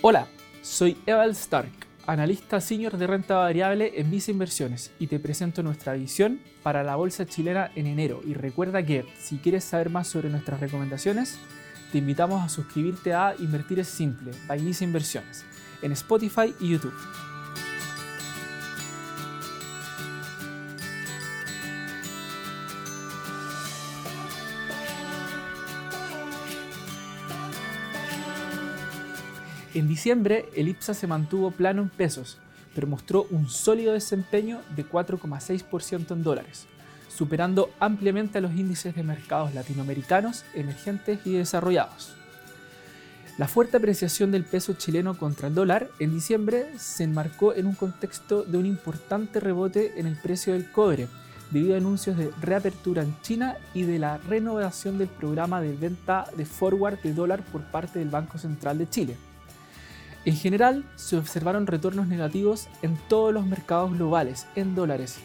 Hola, soy Eval Stark, analista senior de renta variable en Visa Inversiones y te presento nuestra visión para la bolsa chilena en enero. Y recuerda que si quieres saber más sobre nuestras recomendaciones, te invitamos a suscribirte a Invertir es Simple, by Visa Inversiones, en Spotify y YouTube. En diciembre, el IPSA se mantuvo plano en pesos, pero mostró un sólido desempeño de 4,6% en dólares, superando ampliamente a los índices de mercados latinoamericanos, emergentes y desarrollados. La fuerte apreciación del peso chileno contra el dólar en diciembre se enmarcó en un contexto de un importante rebote en el precio del cobre, debido a anuncios de reapertura en China y de la renovación del programa de venta de forward de dólar por parte del Banco Central de Chile. En general, se observaron retornos negativos en todos los mercados globales en dólares,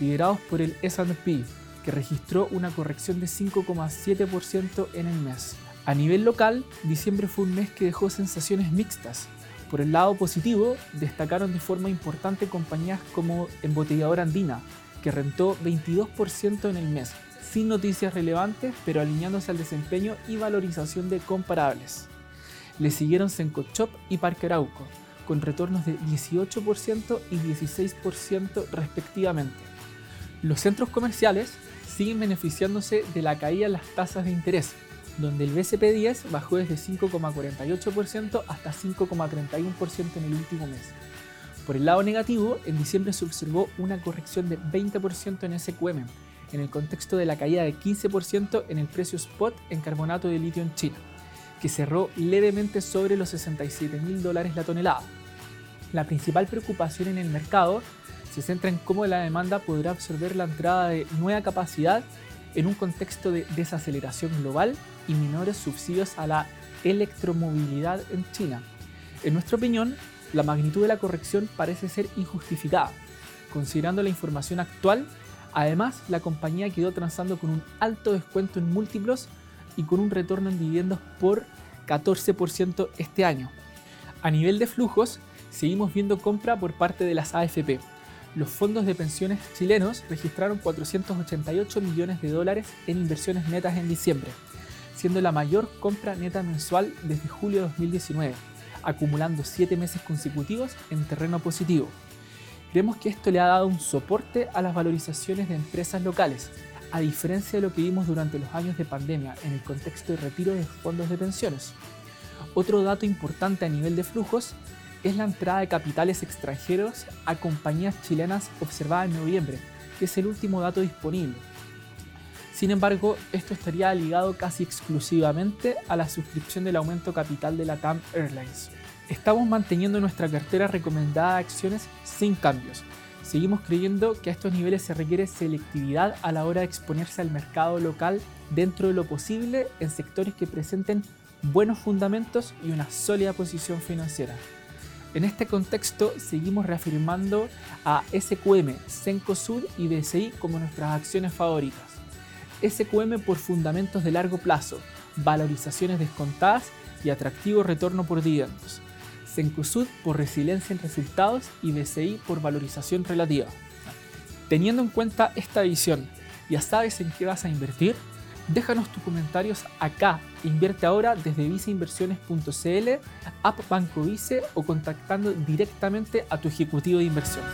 liderados por el SP, que registró una corrección de 5,7% en el mes. A nivel local, diciembre fue un mes que dejó sensaciones mixtas. Por el lado positivo, destacaron de forma importante compañías como Embotelladora Andina, que rentó 22% en el mes, sin noticias relevantes, pero alineándose al desempeño y valorización de comparables. Le siguieron Sencochop y Parque Arauco, con retornos de 18% y 16% respectivamente. Los centros comerciales siguen beneficiándose de la caída en las tasas de interés, donde el BCP10 bajó desde 5,48% hasta 5,31% en el último mes. Por el lado negativo, en diciembre se observó una corrección de 20% en SQM, en el contexto de la caída de 15% en el precio spot en carbonato de litio en China que cerró levemente sobre los 67 mil dólares la tonelada. La principal preocupación en el mercado se centra en cómo la demanda podrá absorber la entrada de nueva capacidad en un contexto de desaceleración global y menores subsidios a la electromovilidad en China. En nuestra opinión, la magnitud de la corrección parece ser injustificada. Considerando la información actual, además la compañía quedó transando con un alto descuento en múltiplos y con un retorno en dividendos por 14% este año. A nivel de flujos, seguimos viendo compra por parte de las AFP. Los fondos de pensiones chilenos registraron 488 millones de dólares en inversiones netas en diciembre, siendo la mayor compra neta mensual desde julio de 2019, acumulando 7 meses consecutivos en terreno positivo. Creemos que esto le ha dado un soporte a las valorizaciones de empresas locales, a diferencia de lo que vimos durante los años de pandemia en el contexto de retiro de fondos de pensiones. Otro dato importante a nivel de flujos es la entrada de capitales extranjeros a compañías chilenas observada en noviembre, que es el último dato disponible. Sin embargo, esto estaría ligado casi exclusivamente a la suscripción del aumento capital de la TAM Airlines. Estamos manteniendo nuestra cartera recomendada de acciones sin cambios, Seguimos creyendo que a estos niveles se requiere selectividad a la hora de exponerse al mercado local dentro de lo posible en sectores que presenten buenos fundamentos y una sólida posición financiera. En este contexto, seguimos reafirmando a SQM, Cencosud y BCI como nuestras acciones favoritas. SQM por fundamentos de largo plazo, valorizaciones descontadas y atractivo retorno por dividendos. Cencosud por resiliencia en resultados y BCI por valorización relativa. Teniendo en cuenta esta visión, ¿ya sabes en qué vas a invertir? Déjanos tus comentarios acá. Invierte ahora desde viceinversiones.cl, app Banco Vice o contactando directamente a tu ejecutivo de inversión.